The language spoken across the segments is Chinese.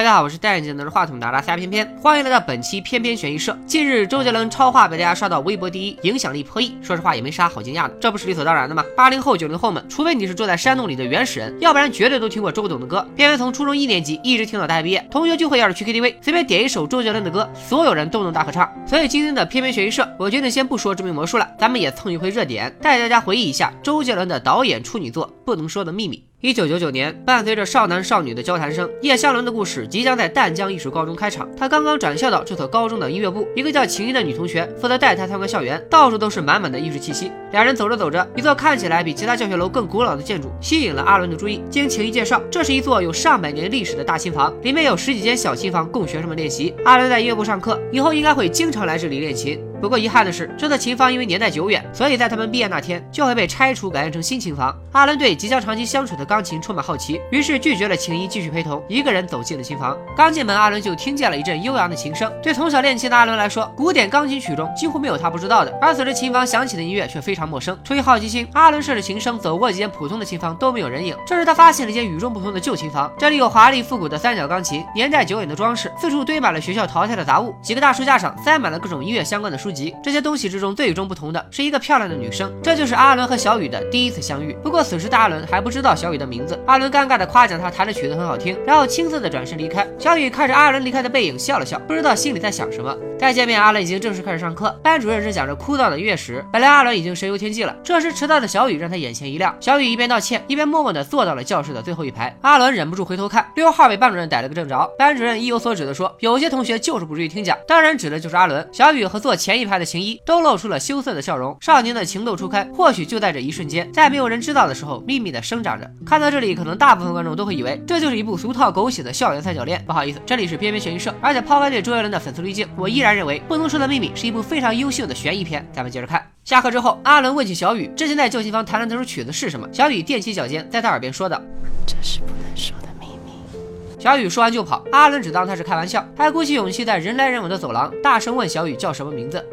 大家好，我是戴眼镜拿着话筒的拉斯加偏偏，欢迎来到本期偏偏悬疑社。近日，周杰伦超话被大家刷到微博第一，影响力破亿。说实话，也没啥好惊讶的，这不是理所当然的吗？八零后、九零后们，除非你是住在山洞里的原始人，要不然绝对都听过周董的歌。偏偏从初中一年级一直听到大学毕业，同学聚会要是去 KTV，随便点一首周杰伦的歌，所有人都能大合唱。所以今天的偏偏悬疑社，我决定先不说致命魔术了，咱们也蹭一回热点，带大家回忆一下周杰伦的导演处女作《不能说的秘密》。一九九九年，伴随着少男少女的交谈声，叶湘伦的故事即将在淡江艺术高中开场。他刚刚转校到这所高中的音乐部，一个叫晴依的女同学负责带他参观校园，到处都是满满的艺术气息。两人走着走着，一座看起来比其他教学楼更古老的建筑吸引了阿伦的注意。经晴依介绍，这是一座有上百年历史的大琴房，里面有十几间小琴房供学生们练习。阿伦在音乐部上课，以后应该会经常来这里练琴。不过遗憾的是，这座琴房因为年代久远，所以在他们毕业那天就会被拆除，改建成新琴房。阿伦对即将长期相处的钢琴充满好奇，于是拒绝了晴依继续陪同，一个人走进了琴房。刚进门，阿伦就听见了一阵悠扬的琴声。对从小练琴的阿伦来说，古典钢琴曲中几乎没有他不知道的。而随着琴房响起的音乐却非常陌生。出于好奇心，阿伦顺着琴声走过几间普通的琴房，都没有人影。这时他发现了一间与众不同的旧琴房，这里有华丽复古的三角钢琴，年代久远的装饰，四处堆满了学校淘汰的杂物。几个大书架上塞满了各种音乐相关的书籍，这些东西。之中最与众不同的是一个漂亮的女生，这就是阿伦和小雨的第一次相遇。不过此时的阿伦还不知道小雨的名字。阿伦尴尬的夸奖她弹的曲子很好听，然后青涩的转身离开。小雨看着阿伦离开的背影笑了笑，不知道心里在想什么。再见面，阿伦已经正式开始上课，班主任正讲着枯燥的音乐史。本来阿伦已经神游天际了，这时迟到的小雨让他眼前一亮。小雨一边道歉，一边默默的坐到了教室的最后一排。阿伦忍不住回头看，六号被班主任逮了个正着。班主任意有所指的说，有些同学就是不注意听讲，当然指的就是阿伦。小雨和坐前一排的晴依都露出了羞涩的。笑容，少年的情窦初开，或许就在这一瞬间，在没有人知道的时候，秘密的生长着。看到这里，可能大部分观众都会以为这就是一部俗套狗血的校园三角恋。不好意思，这里是偏偏悬疑社，而且抛开对周杰伦的粉丝滤镜，我依然认为《不能说的秘密》是一部非常优秀的悬疑片。咱们接着看。下课之后，阿伦问起小雨之前在旧琴房弹的那首曲子是什么，小雨踮起脚尖，在他耳边说道：“这是不能说的。”小雨说完就跑，阿伦只当他是开玩笑，还鼓起勇气在人来人往的走廊大声问小雨叫什么名字。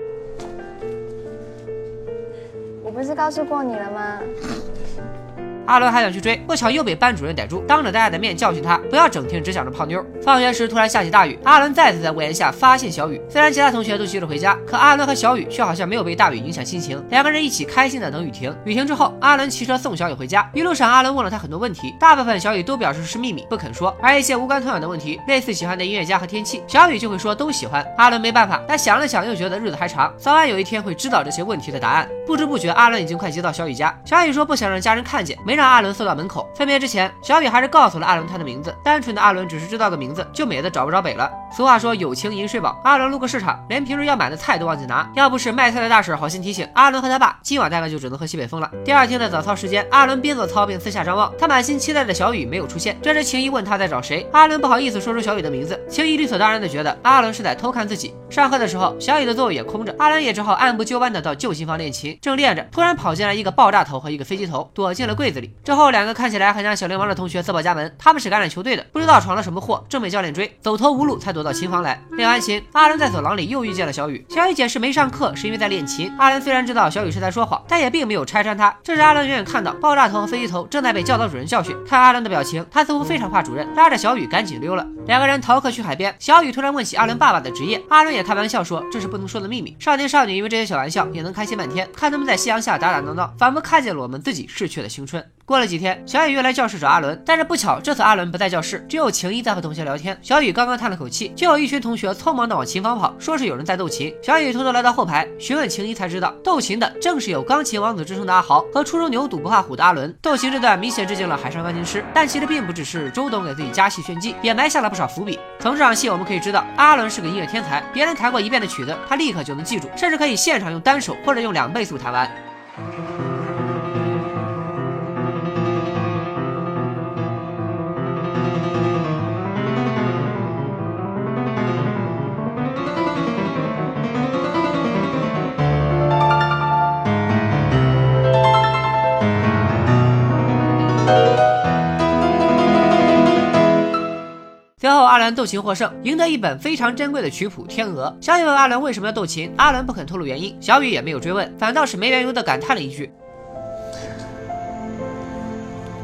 我不是告诉过你了吗？阿伦还想去追，不巧又被班主任逮住，当着大家的面教训他，不要整天只想着泡妞。放学时突然下起大雨，阿伦再次在屋檐下发现小雨。虽然其他同学都急着回家，可阿伦和小雨却好像没有被大雨影响心情，两个人一起开心的等雨停。雨停之后，阿伦骑车送小雨回家。一路上，阿伦问了他很多问题，大部分小雨都表示是秘密，不肯说。而一些无关痛痒的问题，类似喜欢的音乐家和天气，小雨就会说都喜欢。阿伦没办法，他想了想，又觉得日子还长，早晚有一天会知道这些问题的答案。不知不觉，阿伦已经快接到小雨家。小雨说不想让家人看见，没让阿伦送到门口。分别之前，小雨还是告诉了阿伦他的名字。单纯的阿伦只是知道个名字，就美得找不着北了。俗话说友情饮水饱，阿伦路过市场，连平时要买的菜都忘记拿。要不是卖菜的大婶好心提醒，阿伦和他爸今晚大概就只能喝西北风了。第二天的早操时间，阿伦边做操边四下张望，他满心期待的小雨没有出现。这时晴依问他在找谁，阿伦不好意思说出小雨的名字。晴依理所当然的觉得阿伦是在偷看自己。上课的时候，小雨的座位也空着，阿伦也只好按部就班的到旧琴房练琴。正练着，突然跑进来一个爆炸头和一个飞机头，躲进了柜子里。之后两个看起来很像小流氓的同学自报家门，他们是橄榄球队的，不知道闯了什么祸，正被教练追，走投无路才躲到琴房来。练完琴，阿伦在走廊里又遇见了小雨。小雨解释没上课是因为在练琴。阿伦虽然知道小雨是在说谎，但也并没有拆穿他。这时阿伦远远看到爆炸头和飞机头正在被教导主任教训，看阿伦的表情，他似乎非常怕主任，拉着小雨赶紧溜了。两个人逃课去海边，小雨突然问起阿伦爸爸的职业，阿伦也开玩笑说这是不能说的秘密。少年少女因为这些小玩笑也能开心半天，看他们在夕阳下打打闹闹，仿佛看见了我们自己逝去的青春。过了几天，小雨又来教室找阿伦，但是不巧，这次阿伦不在教室，只有晴依在和同学聊天。小雨刚刚叹了口气，就有一群同学匆忙的往琴房跑，说是有人在斗琴。小雨偷偷来到后排询问晴依，才知道斗琴的正是有钢琴王子之称的阿豪。和初中牛犊不怕虎的阿伦。斗琴这段明显致敬了海上钢琴师，但其实并不只是周董给自己加戏炫技，也埋下了不少伏笔。从这场戏我们可以知道，阿伦是个音乐天才，别人弹过一遍的曲子，他立刻就能记住，甚至可以现场用单手或者用两倍速弹完。阿伦斗琴获胜，赢得一本非常珍贵的曲谱《天鹅》。小雨问阿伦为什么要斗琴，阿伦不肯透露原因，小雨也没有追问，反倒是没缘由的感叹了一句：“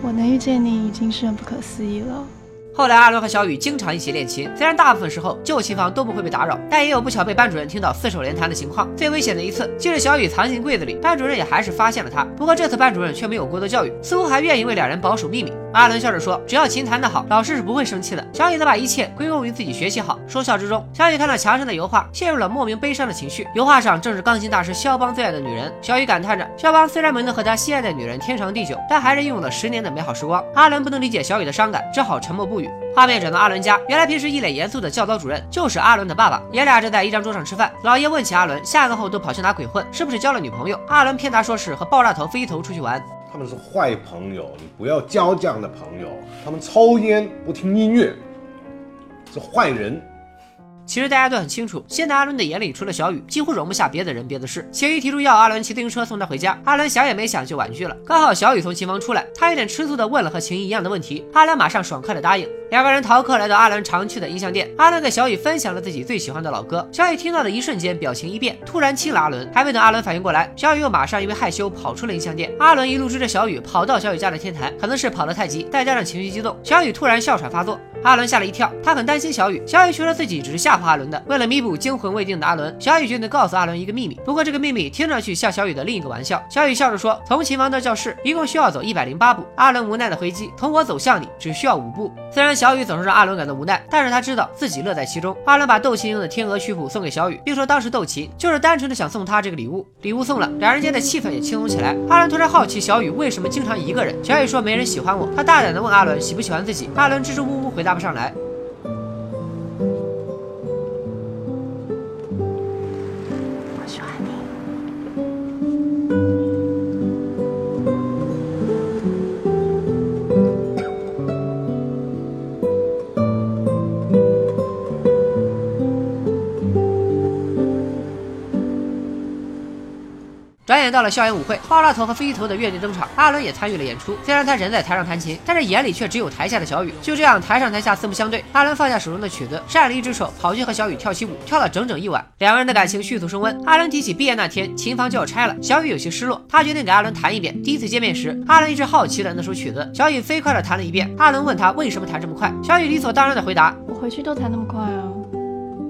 我能遇见你已经是很不可思议了。”后来阿伦和小雨经常一起练琴，虽然大部分时候旧琴房都不会被打扰，但也有不巧被班主任听到四手联弹的情况。最危险的一次，就是小雨藏进柜子里，班主任也还是发现了他。不过这次班主任却没有过多教育，似乎还愿意为两人保守秘密。阿伦笑着说：“只要琴弹得好，老师是不会生气的。”小雨则把一切归功于自己学习好。说笑之中，小雨看到墙上的油画，陷入了莫名悲伤的情绪。油画上正是钢琴大师肖邦最爱的女人。小雨感叹着：“肖邦虽然没能和他心爱的女人天长地久，但还是拥有了十年的美好时光。”阿伦不能理解小雨的伤感，只好沉默不语。画面转到阿伦家，原来平时一脸严肃的教导主任就是阿伦的爸爸。爷俩正在一张桌上吃饭，老爷问起阿伦下课后都跑去哪鬼混，是不是交了女朋友？阿伦骗他说是和爆炸头飞头出去玩。他们是坏朋友，你不要交这样的朋友。他们抽烟不听音乐，是坏人。其实大家都很清楚，现在阿伦的眼里除了小雨，几乎容不下别的人、别的事。小雨提出要阿伦骑自行车送他回家，阿伦想也没想就婉拒了。刚好小雨从琴房出来，他有点吃醋的问了和晴一样的问题，阿伦马上爽快的答应。两个人逃课来到阿伦常去的音像店，阿伦给小雨分享了自己最喜欢的老歌。小雨听到的一瞬间表情一变，突然亲了阿伦。还没等阿伦反应过来，小雨又马上因为害羞跑出了音像店。阿伦一路追着小雨跑到小雨家的天台，可能是跑得太急，再加上情绪激动，小雨突然哮喘发作。阿伦吓了一跳，他很担心小雨。小雨却说自己只是吓唬阿伦的。为了弥补惊魂未定的阿伦，小雨决定告诉阿伦一个秘密。不过这个秘密听上去像小雨的另一个玩笑。小雨笑着说：“从琴房到教室一共需要走一百零八步。”阿伦无奈的回击：“从我走向你只需要五步。”虽然小雨总是让阿伦感到无奈，但是他知道自己乐在其中。阿伦把斗琴用的天鹅曲谱送给小雨，并说当时斗琴就是单纯的想送他这个礼物。礼物送了，两人间的气氛也轻松起来。阿伦突然好奇小雨为什么经常一个人。小雨说没人喜欢我。他大胆的问阿伦喜不喜欢自己。阿伦支支吾吾回答不上来。转眼到了校园舞会，爆炸头和飞机头的乐队登场，阿伦也参与了演出。虽然他人在台上弹琴，但是眼里却只有台下的小雨。就这样，台上台下四目相对，阿伦放下手中的曲子，扇了一只手，跑去和小雨跳起舞，跳了整整一晚。两个人的感情迅速升温。阿伦提起毕业那天琴房就要拆了，小雨有些失落，他决定给阿伦弹一遍。第一次见面时，阿伦一直好奇的那首曲子，小雨飞快的弹了一遍。阿伦问他为什么弹这么快，小雨理所当然的回答：“我回去都弹那么快啊。”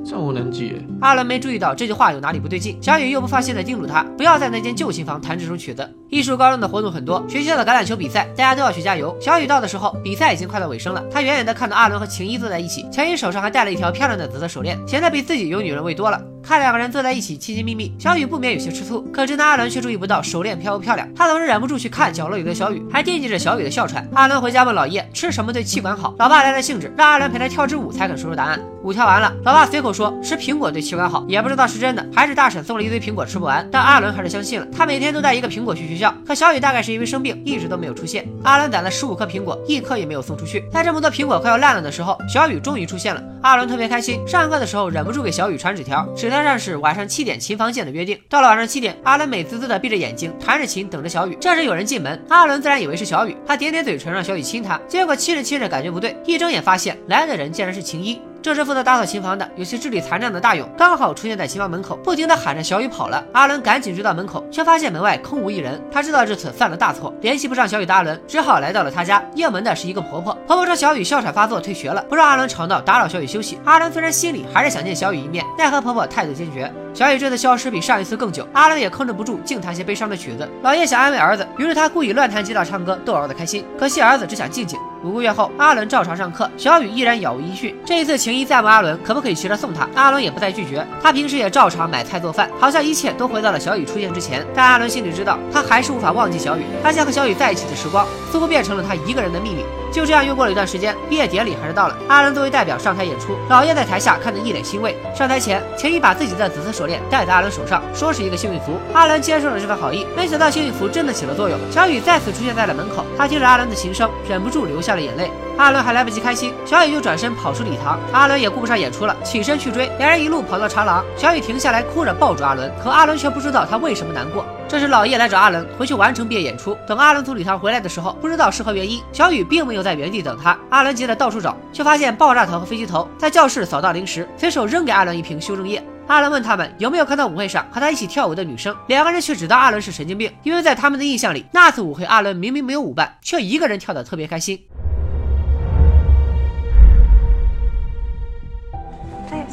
这无能记。阿伦没注意到这句话有哪里不对劲，小雨又不放心的叮嘱他，不要在那间旧琴房弹这首曲子。艺术高中的活动很多，学校的橄榄球比赛，大家都要去加油。小雨到的时候，比赛已经快到尾声了。他远远的看到阿伦和晴依坐在一起，晴依手上还戴了一条漂亮的紫色手链，显得比自己有女人味多了。看两个人坐在一起亲亲密密，小雨不免有些吃醋。可是那阿伦却注意不到手链漂不漂亮，他总是忍不住去看角落里的小雨，还惦记着小雨的哮喘。阿伦回家问老叶吃什么对气管好，老爸来了兴致，让阿伦陪他跳支舞才肯说出答案。舞跳完了，老爸随口说吃苹果对气管好，也不知道是真的还是大婶送了一堆苹果吃不完，但阿伦还是相信了。他每天都带一个苹果去学校，可小雨大概是因为生病，一直都没有出现。阿伦攒了十五颗苹果，一颗也没有送出去。在这么多苹果快要烂了的时候，小雨终于出现了。阿伦特别开心，上课的时候忍不住给小雨传纸条，纸条上是晚上七点琴房见的约定。到了晚上七点，阿伦美滋滋的闭着眼睛弹着琴，等着小雨。这时有人进门，阿伦自然以为是小雨，他点点嘴唇让小雨亲他，结果亲着亲着感觉不对，一睁眼发现来的人竟然是晴一。这时负责打扫琴房的有些智力残障的大勇刚好出现在琴房门口，不停的喊着小雨跑了。阿伦赶紧追到门口，却发现门外空无一人。他知道这次犯了大错，联系不上小雨的阿伦只好来到了他家。应门的是一个婆婆，婆婆说小雨哮喘发作退学了，不让阿伦吵闹打扰小雨休息。阿伦虽然心里还是想见小雨一面，奈何婆婆态度坚决。小雨这次消失比上一次更久，阿伦也控制不住，净弹些悲伤的曲子。老爷想安慰儿子，于是他故意乱弹吉他唱歌，逗儿子开心。可惜儿子只想静静。五个月后，阿伦照常上课，小雨依然杳无音讯。这一次，晴姨再问阿伦可不可以骑车送她，阿伦也不再拒绝。他平时也照常买菜做饭，好像一切都回到了小雨出现之前。但阿伦心里知道，他还是无法忘记小雨。他想和小雨在一起的时光，似乎变成了他一个人的秘密。就这样又过了一段时间，毕业典礼还是到了。阿伦作为代表上台演出，老叶在台下看得一脸欣慰。上台前，钱一把自己的紫色手链戴在阿伦手上，说是一个幸运符。阿伦接受了这份好意，没想到幸运符真的起了作用。小雨再次出现在了门口，他听着阿伦的琴声，忍不住流下了眼泪。阿伦还来不及开心，小雨就转身跑出礼堂。阿伦也顾不上演出了，起身去追。两人一路跑到长廊，小雨停下来哭着抱住阿伦，可阿伦却不知道他为什么难过。这时老叶来找阿伦回去完成毕业演出。等阿伦从礼堂回来的时候，不知道是何原因，小雨并没有在原地等他。阿伦急得到处找，却发现爆炸头和飞机头在教室扫荡零食，随手扔给阿伦一瓶修正液。阿伦问他们有没有看到舞会上和他一起跳舞的女生，两个人却只当阿伦是神经病，因为在他们的印象里，那次舞会阿伦明明没有舞伴，却一个人跳得特别开心。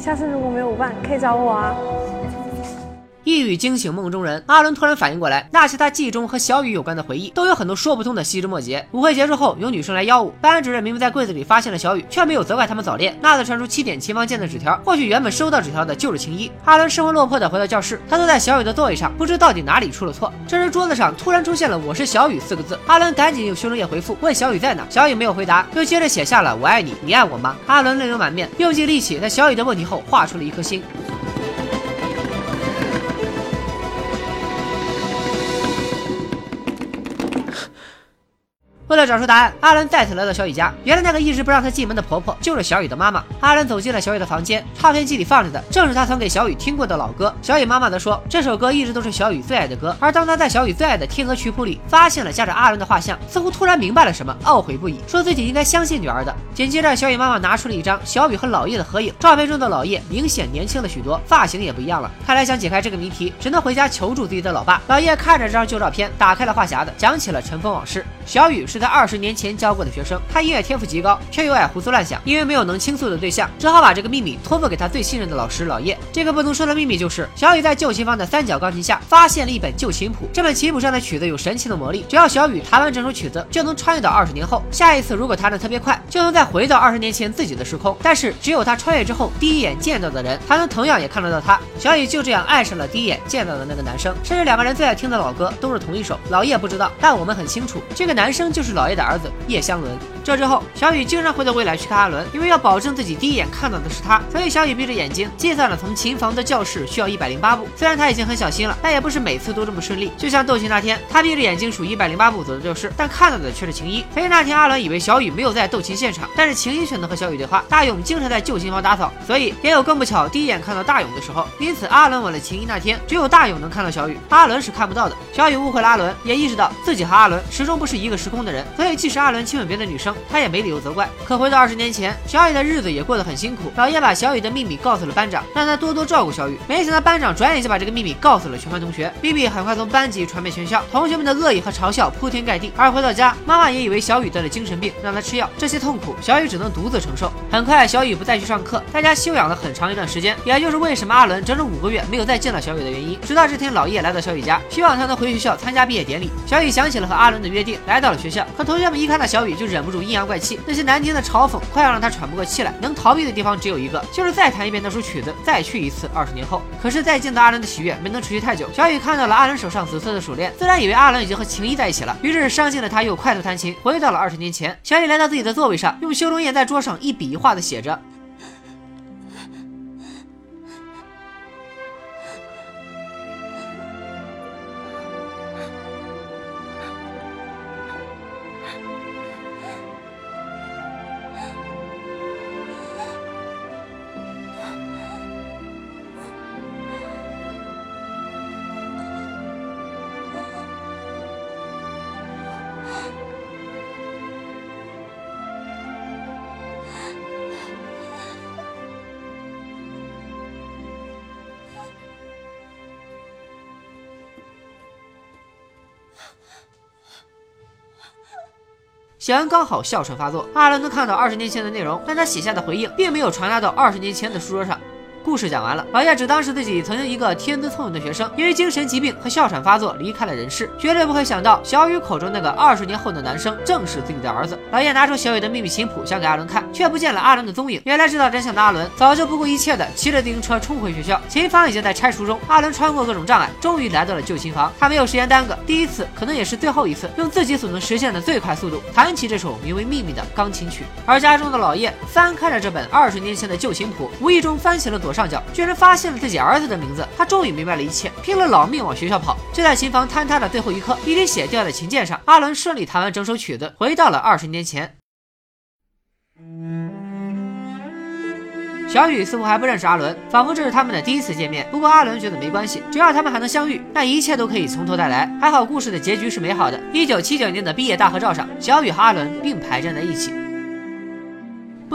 下次如果没有舞伴，可以找我啊。一语惊醒梦中人，阿伦突然反应过来，那些他记忆中和小雨有关的回忆，都有很多说不通的细枝末节。舞会结束后，有女生来邀舞，班主任明明在柜子里发现了小雨，却没有责怪他们早恋。娜娜传出七点琴房见的纸条，或许原本收到纸条的就是晴一。阿伦失魂落魄的回到教室，他坐在小雨的座位上，不知到底哪里出了错。这时桌子上突然出现了“我是小雨”四个字，阿伦赶紧用修正液回复，问小雨在哪。小雨没有回答，又接着写下了“我爱你，你爱我吗？”阿伦泪流满面，用尽力气在小雨的问题后画出了一颗心。了找出答案，阿伦再次来到小雨家。原来那个一直不让他进门的婆婆就是小雨的妈妈。阿伦走进了小雨的房间，唱片机里放着的正是他曾给小雨听过的老歌。小雨妈妈则说，这首歌一直都是小雨最爱的歌。而当他在小雨最爱的《天鹅曲谱》里发现了夹着阿伦的画像，似乎突然明白了什么，懊悔不已，说自己应该相信女儿的。紧接着，小雨妈妈拿出了一张小雨和老叶的合影，照片中的老叶明显年轻了许多，发型也不一样了。看来想解开这个谜题，只能回家求助自己的老爸。老叶看着这张旧照片，打开了话匣子，讲起了尘封往事。小雨是他二十年前教过的学生，他音乐天赋极高，却又爱胡思乱想。因为没有能倾诉的对象，只好把这个秘密托付给他最信任的老师老叶。这个不能说的秘密就是，小雨在旧琴房的三角钢琴下发现了一本旧琴谱。这本琴谱上的曲子有神奇的魔力，只要小雨弹完整首曲子，就能穿越到二十年后。下一次如果弹得特别快，就能再回到二十年前自己的时空。但是只有他穿越之后第一眼见到的人，才能同样也看得到他。小雨就这样爱上了第一眼见到的那个男生，甚至两个人最爱听的老歌都是同一首。老叶不知道，但我们很清楚，这个男。男生就是老爷的儿子叶湘伦。这之后，小雨经常会到未来去看阿伦，因为要保证自己第一眼看到的是他，所以小雨闭着眼睛计算了从琴房的教室需要一百零八步。虽然他已经很小心了，但也不是每次都这么顺利。就像斗琴那天，他闭着眼睛数一百零八步走的教室，但看到的却是晴一。所以那天阿伦以为小雨没有在斗琴现场，但是晴一选择和小雨对话。大勇经常在旧琴房打扫，所以也有更不巧第一眼看到大勇的时候。因此，阿伦吻了晴一那天，只有大勇能看到小雨，阿伦是看不到的。小雨误会了阿伦，也意识到自己和阿伦始终不是一个时空的人，所以即使阿伦亲吻别的女生，他也没理由责。怪，可回到二十年前，小雨的日子也过得很辛苦。老叶把小雨的秘密告诉了班长，让他多多照顾小雨。没想到班长转眼就把这个秘密告诉了全班同学，秘密很快从班级传遍全校，同学们的恶意和嘲笑铺天盖地。而回到家，妈妈也以为小雨得了精神病，让他吃药。这些痛苦，小雨只能独自承受。很快，小雨不再去上课，在家休养了很长一段时间，也就是为什么阿伦整整五个月没有再见到小雨的原因。直到这天，老叶来到小雨家，希望他能回学校参加毕业典礼。小雨想起了和阿伦的约定，来到了学校。可同学们一看到小雨，就忍不住阴阳怪气，那些难听的嘲讽。快要让他喘不过气来，能逃避的地方只有一个，就是再弹一遍那首曲子，再去一次二十年后。可是再见到阿伦的喜悦没能持续太久。小雨看到了阿伦手上紫色的手链，自然以为阿伦已经和晴一在一起了，于是伤心的他又快速弹琴，回到了二十年前。小雨来到自己的座位上，用修容液在桌上一笔一画的写着。小恩刚好哮喘发作，阿伦能看到二十年前的内容，但他写下的回应并没有传达到二十年前的书桌上。故事讲完了，老叶只当是自己曾经一个天资聪颖的学生，因为精神疾病和哮喘发作离开了人世，绝对不会想到小雨口中那个二十年后的男生正是自己的儿子。老叶拿出小雨的秘密琴谱想给阿伦看，却不见了阿伦的踪影。原来知道真相的阿伦早就不顾一切的骑着自行车冲回学校，琴房已经在拆除中。阿伦穿过各种障碍，终于来到了旧琴房。他没有时间耽搁，第一次可能也是最后一次，用自己所能实现的最快速度弹起这首名为《秘密》的钢琴曲。而家中的老叶翻开了这本二十年前的旧琴谱，无意中翻起了左上上角，居然发。发现了自己儿子的名字，他终于明白了一切，拼了老命往学校跑。就在琴房坍塌的最后一刻，一滴血掉在琴键上，阿伦顺利弹完整首曲子，回到了二十年前。小雨似乎还不认识阿伦，仿佛这是他们的第一次见面。不过阿伦觉得没关系，只要他们还能相遇，那一切都可以从头再来。还好故事的结局是美好的。一九七九年的毕业大合照上，小雨和阿伦并排站在一起。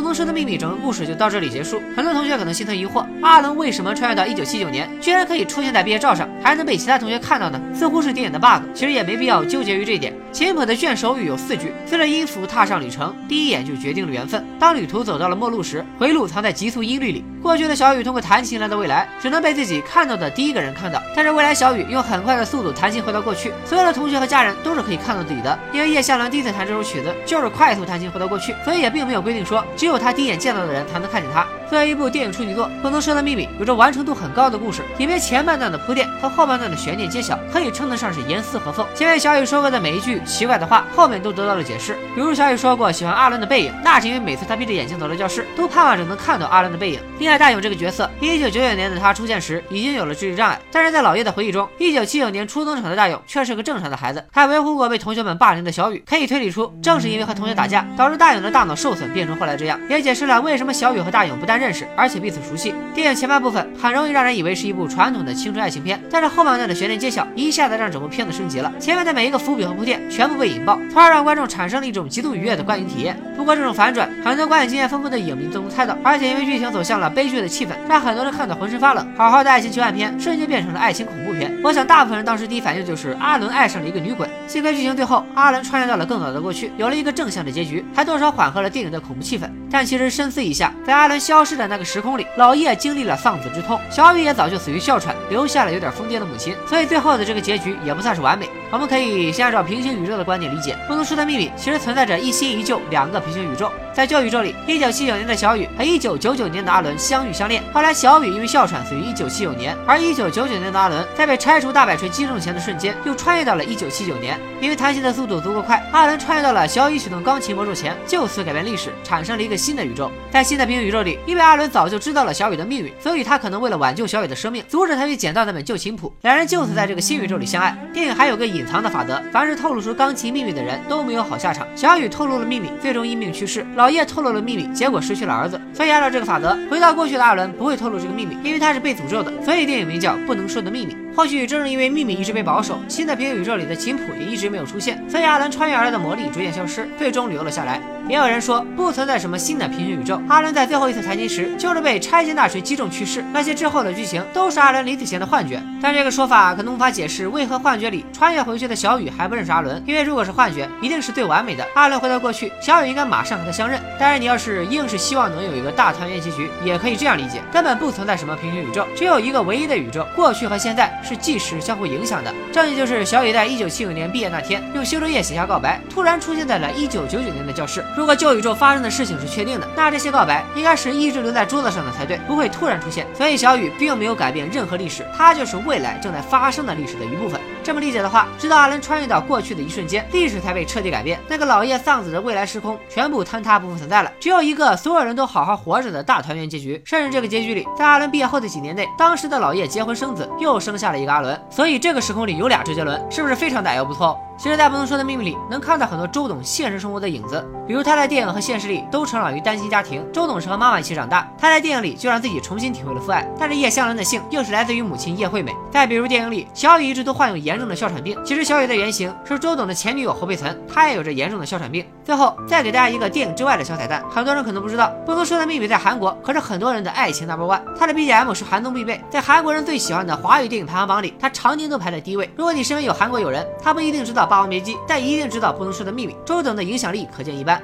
不能能说的秘密整个故事就到这里结束。很多同学可能心存疑惑，阿伦为什么穿越到一九七九年，居然可以出现在毕业照上，还能被其他同学看到呢？似乎是电影的 bug，其实也没必要纠结于这一点。秦普的卷首语有四句：随着音符踏上旅程，第一眼就决定了缘分。当旅途走到了末路时，回路藏在急速音律里。过去的小雨通过弹琴来到未来，只能被自己看到的第一个人看到。但是未来小雨用很快的速度弹琴回到过去，所有的同学和家人都是可以看到自己的。因为叶向伦第一次弹这首曲子就是快速弹琴回到过去，所以也并没有规定说只有他第一眼见到的人才能看见他。作为一部电影处女作，《不能说的秘密》有着完成度很高的故事，影片前半段的铺垫和后半段的悬念揭晓，可以称得上是严丝合缝。前面小雨说过的每一句奇怪的话，后面都得到了解释。比如小雨说过喜欢阿伦的背影，那是因为每次他闭着眼睛走到教室，都盼望着能看到阿伦的背影。另外，大勇这个角色，一九九九年的他出现时已经有了智力障碍，但是在老叶的回忆中，一九七九年初登场的大勇却是个正常的孩子，还维护过被同学们霸凌的小雨。可以推理出，正是因为和同学打架，导致大勇的大脑受损，变成后来这样，也解释了为什么小雨和大勇不但认识，而且彼此。熟悉电影前半部分很容易让人以为是一部传统的青春爱情片，但是后半段的悬念揭晓，一下子让整部片子升级了。前面的每一个伏笔和铺垫全部被引爆，从而让观众产生了一种极度愉悦的观影体验。不过这种反转，很多观影经验丰富的影迷都能猜到，而且因为剧情走向了悲剧的气氛，让很多人看得浑身发冷。好好的爱情求爱片瞬间变成了爱情恐怖片。我想大部分人当时第一反应就是阿伦爱上了一个女鬼。幸亏剧情最后阿伦穿越到了更早的过去，有了一个正向的结局，还多少缓和了电影的恐怖气氛。但其实深思一下，在阿伦消失的那个时空里，老叶经历了丧子之痛，小雨也早就死于哮喘，留下了有点疯癫的母亲，所以最后的这个结局也不算是完美。我们可以先按照平行宇宙的观点理解，不能说的秘密其实存在着一新一旧两个平行宇宙。在旧宇宙里，一九七九年的小雨和一九九九年的阿伦相遇相恋，后来小雨因为哮喘死于一九七九年，而一九九九年的阿伦在被拆除大摆锤击中前的瞬间，又穿越到了一九七九年，因为弹琴的速度足够快，阿伦穿越到了小雨启动钢琴魔咒前，就此改变历史，产生了一个新的宇宙。在新的平行宇宙里，因为阿伦早就知道了小雨的命运，所以他可能为了挽救小雨的生命，阻止他去捡到那本旧琴谱，两人就此在这个新宇宙里相爱。电影还有个隐藏的法则，凡是透露出钢琴秘密的人都没有好下场。小雨透露了秘密，最终因病去世；老叶透露了秘密，结果失去了儿子。所以按照这个法则，回到过去的阿伦不会透露这个秘密，因为他是被诅咒的。所以电影名叫《不能说的秘密》。或许正是因为秘密一直被保守，新的平行宇宙里的琴谱一直没有出现，所以阿伦穿越而来的魔力逐渐消失，最终留了下来。也有人说不存在什么新的平行宇宙，阿伦在最后一次弹琴时就是被拆迁大锤击中去世，那些之后的剧情都是阿伦临死前的幻觉。但这个说法可能无法解释为何幻觉里穿越回去的小雨还不认识阿伦，因为如果是幻觉，一定是最完美的。阿伦回到过去，小雨应该马上和他相认。当然，你要是硬是希望能有一个大团圆结局，也可以这样理解，根本不存在什么平行宇宙，只有一个唯一的宇宙，过去和现在是即时相互影响的。证据就是小雨在一九七九年毕业那天用修正液写下告白，突然出现在了一九九九年的教室。如果旧宇宙发生的事情是确定的，那这些告白应该是一直留在桌子上的才对，不会突然出现。所以小雨并没有改变任何历史，它就是未来正在发生的历史的一部分。这么理解的话，直到阿伦穿越到过去的一瞬间，历史才被彻底改变。那个老叶丧子的未来时空全部坍塌，不复存在了，只有一个所有人都好好活着的大团圆结局。甚至这个结局里，在阿伦毕业后的几年内，当时的老叶结婚生子，又生下了一个阿伦。所以这个时空里有俩周杰伦，是不是非常大有不错？其实，在不能说的秘密里，能看到很多周董现实生活的影子。比如他在电影和现实里都成长于单亲家庭，周董是和妈妈一起长大，他在电影里就让自己重新体会了父爱。但是叶湘兰的姓又是来自于母亲叶惠美。再比如电影里，小雨一直都患有严重的哮喘病，其实小雨的原型是周董的前女友侯佩岑，她也有着严重的哮喘病。最后再给大家一个电影之外的小彩蛋，很多人可能不知道，不能说的秘密在韩国可是很多人的爱情 number one，它的 BGM 是韩综必备，在韩国人最喜欢的华语电影排行榜里，它常年都排在第一位。如果你身边有韩国友人，他不一定知道《霸王别姬》，但一定知道不能说的秘密。周董的影响力可见一斑。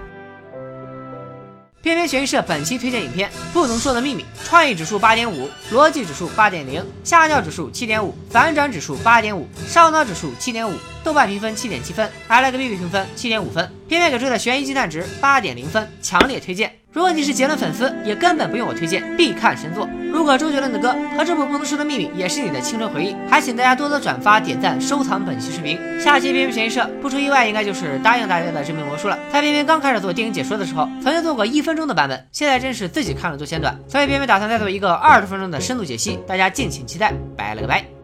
偏偏悬疑社本期推荐影片《不能说的秘密》，创意指数八点五，逻辑指数八点零，下降指数七点五，反转指数八点五，烧脑指数七点五，豆瓣评分七点七分，I Like b a 评分七点五分，偏偏给出的悬疑鸡蛋值八点零分，强烈推荐。如果你是杰伦粉丝，也根本不用我推荐，必看神作。如果周杰伦的歌和这部不能说的秘密也是你的青春回忆，还请大家多多转发、点赞、收藏本期视频。下期偏偏悬疑社不出意外，应该就是答应大家的这名魔术了。在偏偏刚开始做电影解说的时候，曾经做过一分钟的版本，现在真是自己看了都嫌短，所以偏偏打算再做一个二十分钟的深度解析，大家敬请期待。拜了个拜。